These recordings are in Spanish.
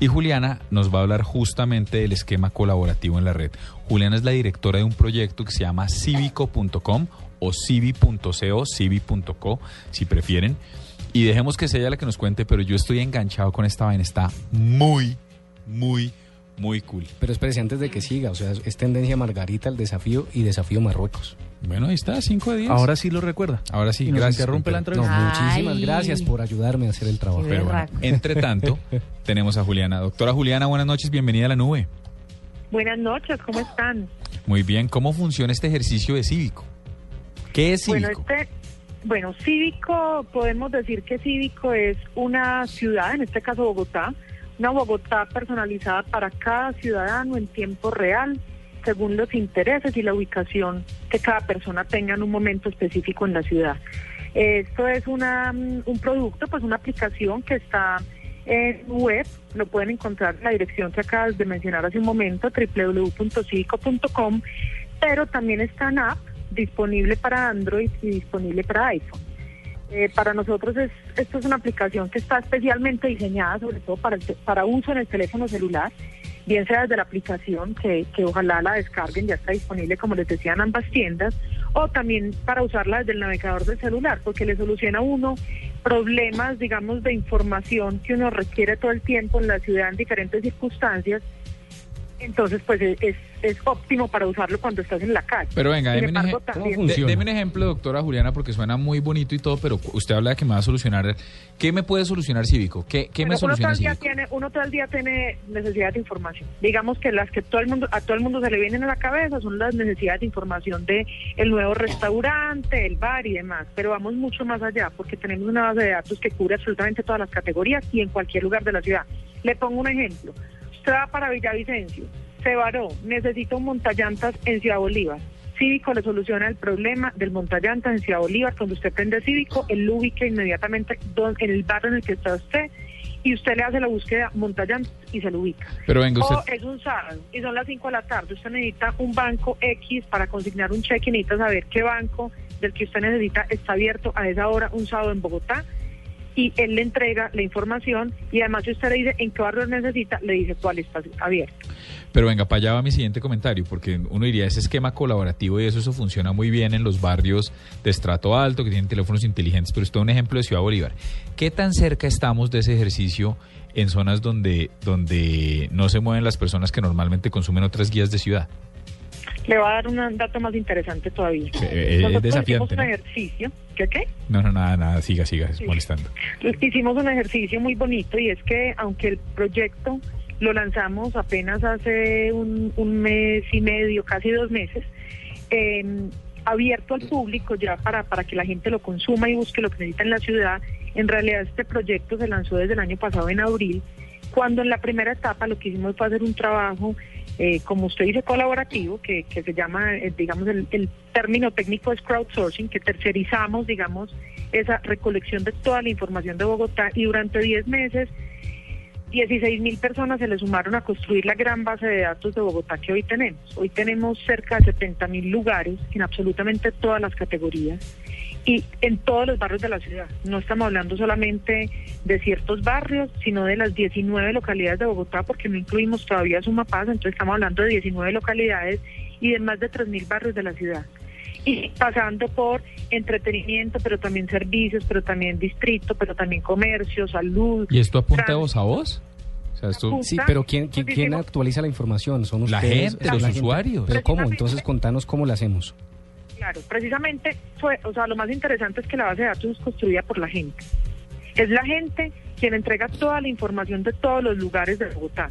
Y Juliana nos va a hablar justamente del esquema colaborativo en la red. Juliana es la directora de un proyecto que se llama civico.com o civi.co, civi.co, si prefieren. Y dejemos que sea ella la que nos cuente, pero yo estoy enganchado con esta vaina. Está muy, muy, muy cool. Pero espérese antes de que siga, o sea, es tendencia Margarita el desafío y desafío Marruecos. Bueno, ahí está, 5 de 10. Ahora sí lo recuerda. Ahora sí, Y nos gracias. interrumpe la Comper. No, entrevista. muchísimas Ay. gracias por ayudarme a hacer el trabajo. Pero bueno, entre tanto, tenemos a Juliana. Doctora Juliana, buenas noches, bienvenida a la nube. Buenas noches, ¿cómo están? Muy bien, ¿cómo funciona este ejercicio de cívico? ¿Qué es Bueno, cívico? este, bueno, Cívico, podemos decir que Cívico es una ciudad, en este caso Bogotá, una Bogotá personalizada para cada ciudadano en tiempo real, según los intereses y la ubicación que cada persona tenga en un momento específico en la ciudad. Esto es una, mm, un producto, pues una aplicación que está en web, lo pueden encontrar en la dirección que acabas de mencionar hace un momento, www.civico.com, pero también está en app, disponible para Android y disponible para iPhone. Eh, para nosotros es, esto es una aplicación que está especialmente diseñada sobre todo para, el para uso en el teléfono celular, bien sea desde la aplicación, que, que ojalá la descarguen, ya está disponible como les decía en ambas tiendas, o también para usarla desde el navegador del celular, porque le soluciona a uno problemas, digamos, de información que uno requiere todo el tiempo en la ciudad en diferentes circunstancias. Entonces, pues es, es, es óptimo para usarlo cuando estás en la calle. Pero venga, deme un, embargo, eje- también- ¿Cómo de- deme un ejemplo, doctora Juliana, porque suena muy bonito y todo, pero usted habla de que me va a solucionar. ¿Qué me puede solucionar Cívico? ¿Qué, qué me Bueno, uno, todo soluciona día Cívico? tiene, uno todo el día tiene necesidad de información. Digamos que las que todo el mundo, a todo el mundo se le vienen a la cabeza son las necesidades de información de el nuevo restaurante, el bar y demás. Pero vamos mucho más allá porque tenemos una base de datos que cubre absolutamente todas las categorías y en cualquier lugar de la ciudad. Le pongo un ejemplo. Usted va para Villavicencio, se varó, necesita un montallantas en Ciudad Bolívar. Cívico le soluciona el problema del montallantas en Ciudad Bolívar. Cuando usted prende Cívico, él lo ubica inmediatamente en el barrio en el que está usted y usted le hace la búsqueda montallantas y se lo ubica. Pero venga, usted... O es un sábado y son las 5 de la tarde. Usted necesita un banco X para consignar un cheque y necesita saber qué banco del que usted necesita está abierto a esa hora un sábado en Bogotá. Y él le entrega la información y además si usted le dice en qué barrio necesita, le dice cuál está abierto. Pero venga, para allá va mi siguiente comentario, porque uno diría, ese esquema colaborativo y eso, eso funciona muy bien en los barrios de estrato alto, que tienen teléfonos inteligentes, pero esto es un ejemplo de Ciudad Bolívar. ¿Qué tan cerca estamos de ese ejercicio en zonas donde, donde no se mueven las personas que normalmente consumen otras guías de ciudad? Le va a dar un dato más interesante todavía. Eh, es desafiante, hicimos un ¿no? ejercicio. ¿Qué qué? No, no, nada, nada, siga, siga, Sí. molestando. Hicimos un ejercicio muy bonito y es que aunque el proyecto lo lanzamos apenas hace un, un mes y medio, casi dos meses, eh, abierto al público ya para, para que la gente lo consuma y busque lo que necesita en la ciudad, en realidad este proyecto se lanzó desde el año pasado en abril, cuando en la primera etapa lo que hicimos fue hacer un trabajo, eh, como usted dice, colaborativo, que, se llama, eh, digamos, el, el término técnico es crowdsourcing, que tercerizamos, digamos, esa recolección de toda la información de Bogotá y durante 10 meses 16 mil personas se le sumaron a construir la gran base de datos de Bogotá que hoy tenemos. Hoy tenemos cerca de 70 mil lugares en absolutamente todas las categorías y en todos los barrios de la ciudad. No estamos hablando solamente de ciertos barrios, sino de las 19 localidades de Bogotá, porque no incluimos todavía Sumapaz, entonces estamos hablando de 19 localidades y de más de 3 mil barrios de la ciudad y pasando por entretenimiento, pero también servicios, pero también distrito, pero también comercio, salud. ¿Y esto apunta voz a voz? O sea. Sí, pero ¿quién, quién, actualiza la información? ¿Son La ustedes? gente, ¿Es los la gente? usuarios. ¿Pero cómo? Entonces contanos cómo lo hacemos. Claro, precisamente fue, o sea, lo más interesante es que la base de datos es construida por la gente. Es la gente quien entrega toda la información de todos los lugares de Bogotá.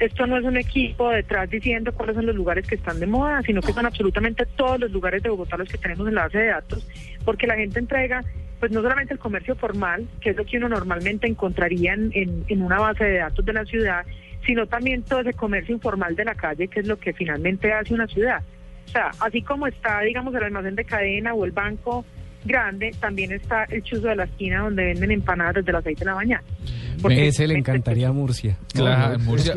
Esto no es un equipo detrás diciendo cuáles son los lugares que están de moda, sino que son absolutamente todos los lugares de Bogotá los que tenemos en la base de datos, porque la gente entrega pues no solamente el comercio formal, que es lo que uno normalmente encontraría en, en, en una base de datos de la ciudad, sino también todo ese comercio informal de la calle, que es lo que finalmente hace una ciudad. O sea, así como está, digamos, el almacén de cadena o el banco grande, también está el chuzo de la esquina donde venden empanadas desde las 6 de la mañana. Porque Ese le encantaría a Murcia. Claro, No, no, Murcia,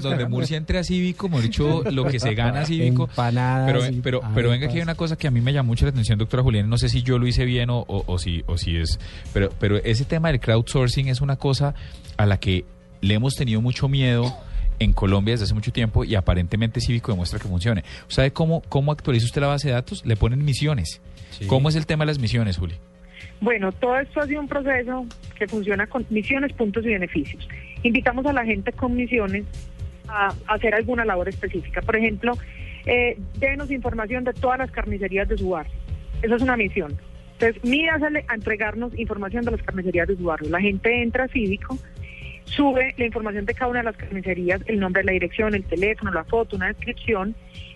donde. Murcia entre a Cívico, hemos dicho lo que se gana a Cívico. Empanadas Pero, pero, pero venga, aquí hay una cosa que a mí me llama mucho la atención, doctora Julián. No sé si yo lo hice bien o, o, o si, o si es. Pero, pero ese tema del crowdsourcing es una cosa a la que le hemos tenido mucho miedo en Colombia desde hace mucho tiempo y aparentemente Cívico demuestra que funcione. ¿Sabe cómo, cómo actualiza usted la base de datos? Le ponen misiones. Sí. ¿Cómo es el tema de las misiones, Juli? Bueno, todo esto ha sido un proceso que funciona con misiones, puntos y beneficios. Invitamos a la gente con misiones a hacer alguna labor específica. Por ejemplo, eh, denos información de todas las carnicerías de su barrio. Esa es una misión. Entonces, mídasele a entregarnos información de las carnicerías de su barrio. La gente entra a Cívico, sube la información de cada una de las carnicerías, el nombre, la dirección, el teléfono, la foto, una descripción.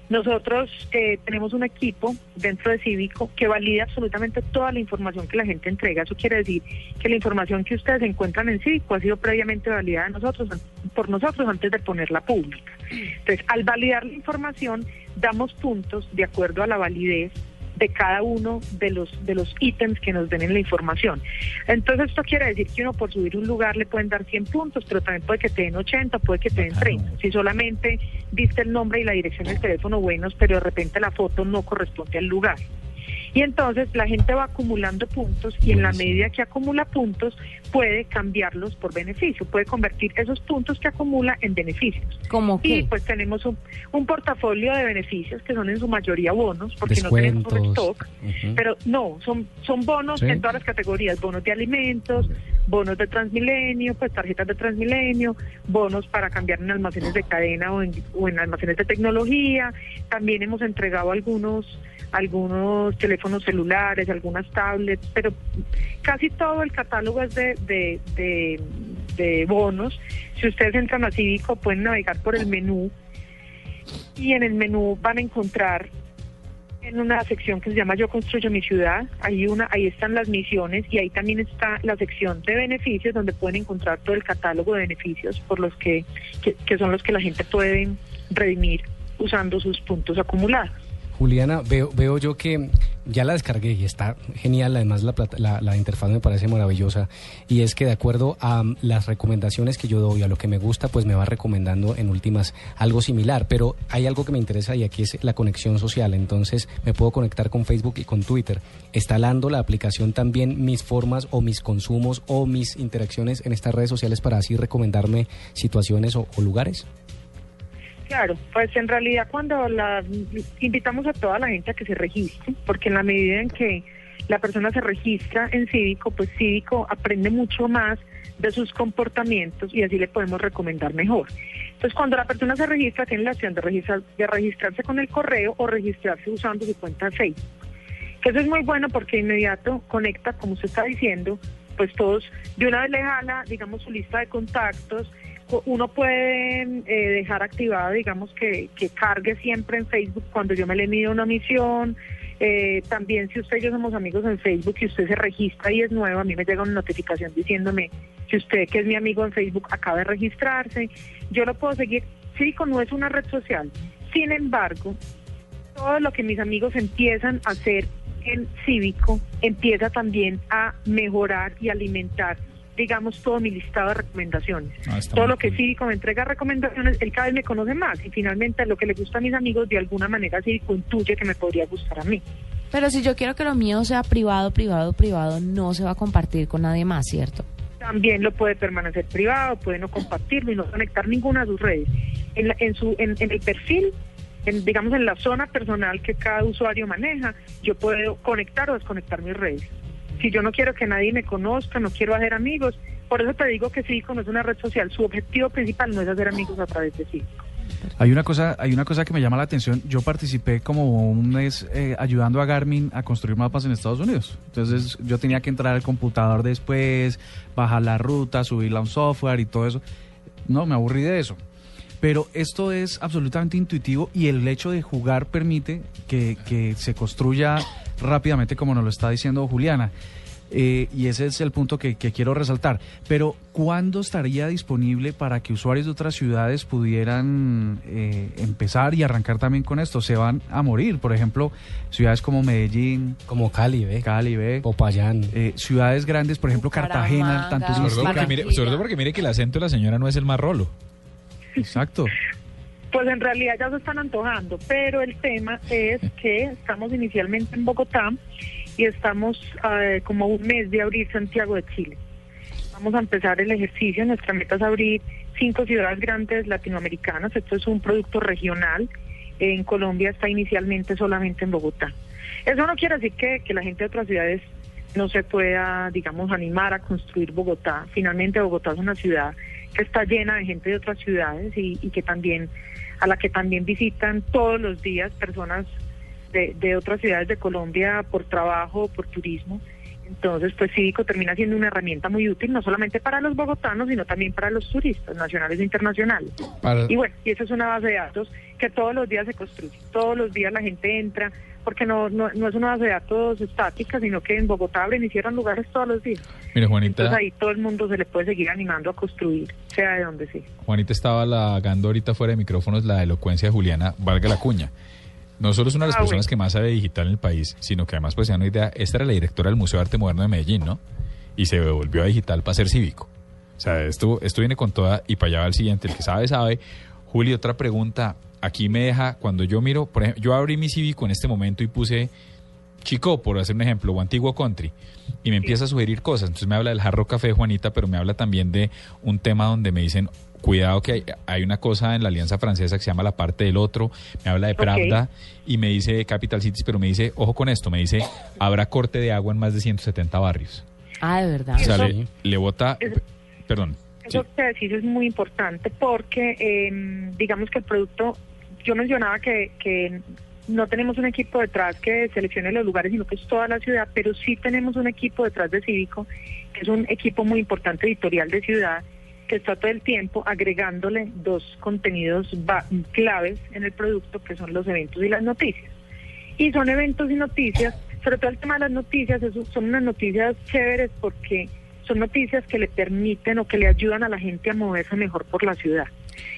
Nosotros eh, tenemos un equipo dentro de Cívico que valida absolutamente toda la información que la gente entrega. Eso quiere decir que la información que ustedes encuentran en Cívico ha sido previamente validada nosotros, por nosotros antes de ponerla pública. Entonces, al validar la información, damos puntos de acuerdo a la validez de cada uno de los de los ítems que nos den en la información. Entonces esto quiere decir que uno por subir un lugar le pueden dar 100 puntos, pero también puede que te den 80, puede que te den 30. Si solamente diste el nombre y la dirección del teléfono buenos, pero de repente la foto no corresponde al lugar. Y entonces la gente va acumulando puntos y en la medida que acumula puntos puede cambiarlos por beneficio, puede convertir esos puntos que acumula en beneficios. ¿Cómo Y qué? pues tenemos un, un portafolio de beneficios que son en su mayoría bonos, porque no tenemos un stock, pero no, son, son bonos Sí. en todas las categorías, bonos de alimentos, bonos de Transmilenio, pues tarjetas de Transmilenio, bonos para cambiar en almacenes de cadena o en, almacenes de tecnología, también hemos entregado algunos algunos teléfonos celulares, algunas tablets, pero casi todo el catálogo es de, de, de bonos. Si ustedes entran a Cívico pueden navegar por el menú y en el menú van a encontrar en una sección que se llama Yo construyo mi ciudad, ahí una, ahí están las misiones y ahí también está la sección de beneficios donde pueden encontrar todo el catálogo de beneficios por los que, que, que son los que la gente puede redimir usando sus puntos acumulados. Juliana, veo, veo yo que ya la descargué y está genial, además la, la, la interfaz me parece maravillosa. Y es que de acuerdo a mm, las recomendaciones que yo doy, a lo que me gusta, pues me va recomendando en últimas algo similar, pero hay algo que me interesa y aquí es la conexión social, entonces me puedo conectar con Facebook y con Twitter, instalando la aplicación también mis formas o mis consumos o mis interacciones en estas redes sociales para así recomendarme situaciones o lugares. Claro, pues en realidad cuando la invitamos a toda la gente a que se registre, porque en la medida en que la persona se registra en Cívico, pues Cívico aprende mucho más de sus comportamientos y así le podemos recomendar mejor. Entonces, cuando la persona se registra, tiene la opción de, registrar, de registrarse con el correo o registrarse usando su cuenta Facebook. Que eso es muy bueno porque de inmediato conecta, como usted está diciendo, pues todos, de una vez le jala, digamos, su lista de contactos, co- uno puede eh, dejar activado, digamos, que, que cargue siempre en Facebook cuando yo me le mido una misión. Eh, también si usted y yo somos amigos en Facebook y usted se registra y es nuevo, a mí me llega una notificación diciéndome que usted, que es mi amigo en Facebook, acaba de registrarse. Yo lo puedo seguir. Cívico no es una red social. Sin embargo, todo lo que mis amigos empiezan a hacer en Cívico empieza también a mejorar y alimentar, digamos, todo mi listado de recomendaciones. Ah, todo lo que cool. Cívico me entrega recomendaciones, él cada vez me conoce más y finalmente lo que le gusta a mis amigos, de alguna manera Cívico intuye que me podría gustar a mí. Pero si yo quiero que lo mío sea privado, privado, privado, no se va a compartir con nadie más, ¿cierto? También lo puede permanecer privado, puede no compartirlo y no conectar ninguna de sus redes. En, la- en, su, en, en el perfil, en, digamos en la zona personal que cada usuario maneja, yo puedo conectar o desconectar mis redes. Si yo no quiero que nadie me conozca, no quiero hacer amigos, por eso te digo que Cívico no es una red social, su objetivo principal no es hacer amigos a través de Cívico. Hay una cosa, hay una cosa que me llama la atención. Yo participé como un mes eh, ayudando a Garmin a construir mapas en Estados Unidos. Entonces yo tenía que entrar al computador después, bajar la ruta, subirla a un software y todo eso. No, me aburrí de eso. Pero esto es absolutamente intuitivo y el hecho de jugar permite que, que se construya rápidamente como nos lo está diciendo Juliana. Eh, y ese es el punto que, que quiero resaltar. Pero, ¿cuándo estaría disponible para que usuarios de otras ciudades pudieran eh, empezar y arrancar también con esto? Se van a morir, por ejemplo, ciudades como Medellín, Como Cali, ¿ve? Cali, ¿ve? Popayán. Eh, ciudades grandes, por ejemplo, Cartagena, tan Bucaramanga, Sobre todo, porque mire, sobre todo porque mire que el acento de la señora no es el más rolo. Exacto. Pues en realidad ya se están antojando, pero el tema es que estamos inicialmente en Bogotá y estamos eh, como un mes de abrir Santiago de Chile. Vamos a empezar el ejercicio, nuestra meta es abrir cinco ciudades grandes latinoamericanas, esto es un producto regional, en Colombia está inicialmente solamente en Bogotá. Eso no quiere decir que, que la gente de otras ciudades no se pueda, digamos, animar a construir Bogotá. Finalmente Bogotá es una ciudad que está llena de gente de otras ciudades y, y que también a la que también visitan todos los días personas de, de otras ciudades de Colombia por trabajo, por turismo. Entonces, pues Cívico termina siendo una herramienta muy útil, no solamente para los bogotanos, sino también para los turistas nacionales e internacionales. Para- Y bueno, y esa es una base de datos que todos los días se construye, todos los días la gente entra, porque no, no, no es una base de datos estática, sino que en Bogotá abren y cierran lugares todos los días. Mire, Juanita, Entonces ahí todo el mundo se le puede seguir animando a construir, sea de donde sea. Juanita estaba halagando ahorita fuera de micrófonos la elocuencia de Juliana, valga la cuña. No solo es una de las Ah, personas bueno. que más sabe digital en el país, sino que además, pues, se dan una idea, esta era la directora del Museo de Arte Moderno de Medellín, ¿no? Y se volvió a digital para ser cívico. O sea, esto, esto viene con toda, y para allá va el siguiente, el que sabe, sabe. Juli, otra pregunta, aquí me deja, cuando yo miro, por ejemplo, yo abrí mi cívico en este momento y puse Chico, por hacer un ejemplo, o Antiguo Country, y me empieza a sugerir cosas. Entonces me habla del jarro café, Juanita, pero me habla también de un tema donde me dicen, cuidado que hay, hay una cosa en la Alianza Francesa que se llama la parte del otro, me habla de. Pravda y me dice Capital Cities, pero me dice, ojo con esto, me dice, habrá corte de agua en más de 170 barrios. Ah, de verdad. O sea, le, le bota, perdón. Eso sí. que decís es muy importante porque eh, digamos que el producto, yo mencionaba que, que no tenemos un equipo detrás que seleccione los lugares, sino que es toda la ciudad, pero sí tenemos un equipo detrás de Cívico, que es un equipo muy importante editorial de ciudad, que está todo el tiempo agregándole dos contenidos claves en el producto, que son los eventos y las noticias. Y son eventos y noticias, sobre todo el tema de las noticias, eso- son unas noticias chéveres porque son noticias que le permiten o que le ayudan a la gente a moverse mejor por la ciudad.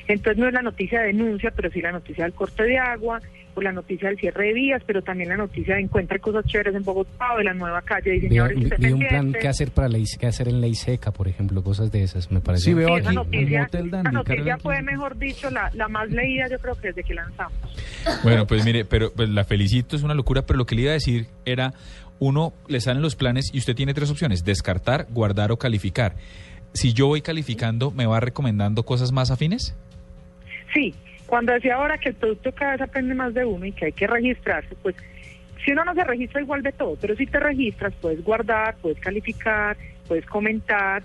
Entonces no es la noticia de denuncia, pero sí la noticia del corte de agua, o la noticia del cierre de vías, pero también la noticia de encuentra cosas chéveres en Bogotá o de la nueva calle vi un plan que hacer para ley, que hacer en ley seca, por ejemplo, cosas de esas, me parece. Sí, veo Sí, aquí noticia, Motel Dandy, esa noticia fue, mejor dicho, la, la más leída yo creo que desde que lanzamos. Bueno, pues mire, pero pues la felicito, es una locura, pero lo que le iba a decir era, uno le salen los planes y usted tiene tres opciones, descartar, guardar o calificar. Si yo voy calificando, ¿me va recomendando cosas más afines? Sí, cuando decía ahora que el producto cada vez aprende más de uno y que hay que registrarse, pues si uno no se registra igual de todo, pero si te registras puedes guardar, puedes calificar, puedes comentar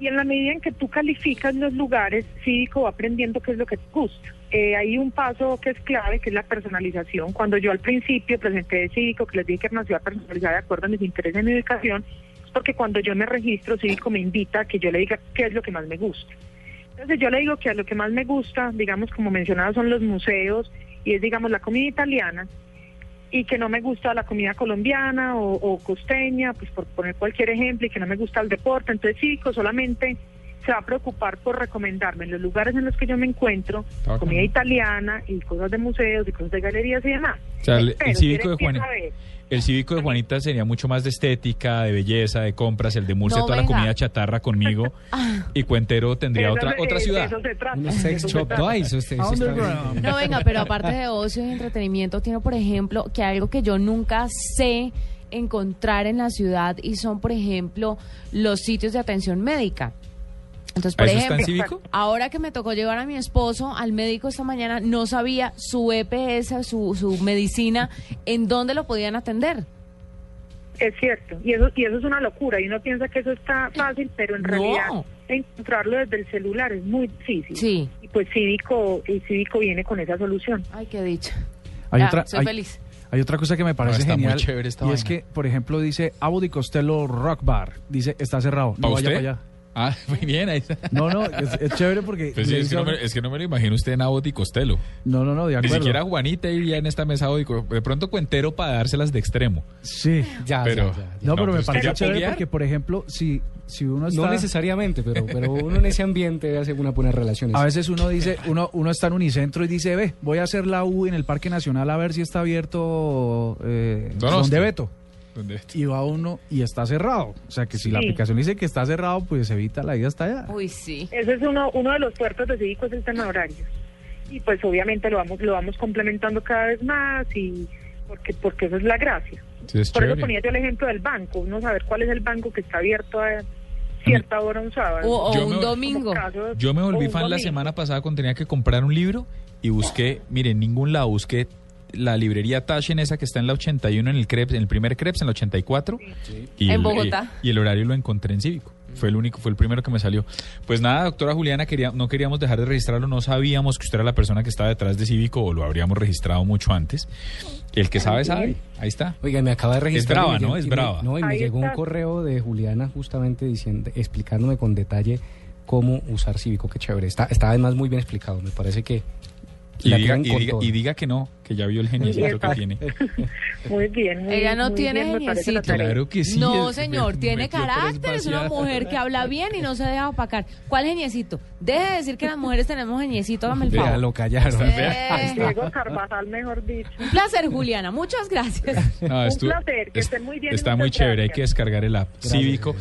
y en la medida en que tú calificas los lugares, Cívico va aprendiendo qué es lo que te gusta. Eh, hay un paso que es clave, que es la personalización. Cuando yo al principio presenté Cívico, que les dije que era una ciudad personalizada de acuerdo a mis intereses en mi ubicación, es porque cuando yo me registro, Cívico me invita a que yo le diga qué es lo que más me gusta. Entonces yo le digo que a lo que más me gusta, digamos como mencionaba, son los museos y es digamos la comida italiana y que no me gusta la comida colombiana o, o costeña, pues por poner cualquier ejemplo, y que no me gusta el deporte. Entonces Civico solamente se va a preocupar por recomendarme en los lugares en los que yo me encuentro Ah, comida italiana y cosas de museos y cosas de galerías y demás. O sea, el- cívico de él Juan- empieza a ver- El cívico de Juanita sería mucho más de estética, de belleza, de compras, el de Murcia, No, toda la comida chatarra conmigo, y Cuentero tendría Eso otra otra ciudad. eso se trata, Unos sex shop. No, venga, pero aparte de ocio y entretenimiento, tiene, por ejemplo, que algo que yo nunca sé encontrar en la ciudad y son, por ejemplo, los sitios de atención médica. Entonces, por ¿Eso está en ejemplo, cívico? ahora que me tocó llevar a mi esposo al médico esta mañana, no sabía su EPS, su, su medicina, en dónde lo podían atender. Es cierto, y eso, y eso es una locura, y uno piensa que eso está fácil, pero en No. realidad encontrarlo desde el celular es muy difícil. Sí. Y pues Cívico, y Cívico viene con esa solución. Ay, qué dicha. Hay Ya, otra, soy hay- feliz. Hay otra cosa que me parece está muy genial chévere esta y es que, por ejemplo, dice Abu di Costello Rock Bar, dice está cerrado, no ¿Pa vaya usted? para allá. Ah, muy bien, ahí está. No, no, es, es chévere porque... Pues sí, es, que no me, uno- es que no me lo imagino usted en Abbott y Costello. no, no, no, de Ni siquiera Juanita iría en esta mesa hoy. De pronto cuentero para dárselas de extremo. Sí. Ya, Pero- ya, ya, ya. No, pero me pues, parece ¿quería chévere porque, por ejemplo, si, si uno está... No necesariamente, pero, pero uno en ese ambiente hace unas buenas relaciones. A veces uno dice, uno, uno está en Unicentro y dice, ve, voy a hacer la U en el Parque Nacional a ver si está abierto eh, Donosti. Y va uno y está cerrado. O sea que si la aplicación dice que está cerrado, pues evita la ida hasta allá. Uy, sí. Ese es uno, uno de los puertos de Cívico, es el tema de horarios. Y pues obviamente lo vamos, lo vamos complementando cada vez más y porque, porque eso es la gracia. Sí, es Por eso ponía yo el ejemplo del banco, uno saber cuál es el banco que está abierto a cierta hora un sábado. O, o Yo un me- domingo. Yo me volví fan la semana pasada cuando tenía que comprar un libro y busqué, mire, en ningún lado busqué la librería Taschen, esa que está en la 81, en el Krebs, en el primer Krebs, en la 84. Y En el- Bogotá. Y, y el horario lo encontré en Cívico. Fue el único, fue el primero que me salió. Pues nada, doctora Juliana, quería, no queríamos dejar de registrarlo, no sabíamos que usted era la persona que estaba detrás de Cívico o lo habríamos registrado mucho antes. El que sabe, sabe. Ahí está. Oiga, me acaba de registrar. brava, y me ¿no? Es y me- brava. No, y me Ahí llegó un correo de Juliana justamente diciendo, explicándome con detalle cómo usar Cívico. Qué chévere. Está, está además muy bien explicado. Me parece que Y diga, y, diga, y diga que no, que ya vio el geniecito que tiene. Muy bien. muy- Ella no muy tiene bien, me geniecito. Claro que sí. no, es- señor, me- tiene tres carácter, es una mujer que habla bien y no se deja opacar. ¿Cuál geniecito? Deje de decir que las mujeres tenemos geniecito, hágame el favor. lo callaron. Eh, Diego Carvajal, mejor dicho. un placer, Juliana. Muchas gracias. No, Un placer, que es- estén muy bien Está muy chévere, hay gracias. que descargar el app. Gracias, Cívico.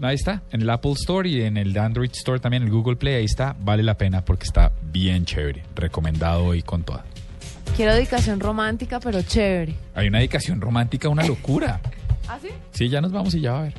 Ahí está, en el Apple Store y en el Android Store también, el Google Play, ahí está, vale la pena porque está bien chévere, recomendado hoy con toda. Quiero dedicación romántica, pero chévere. Hay una dedicación romántica, una locura. ¿Ah, sí? Sí, ya nos vamos y ya va a ver.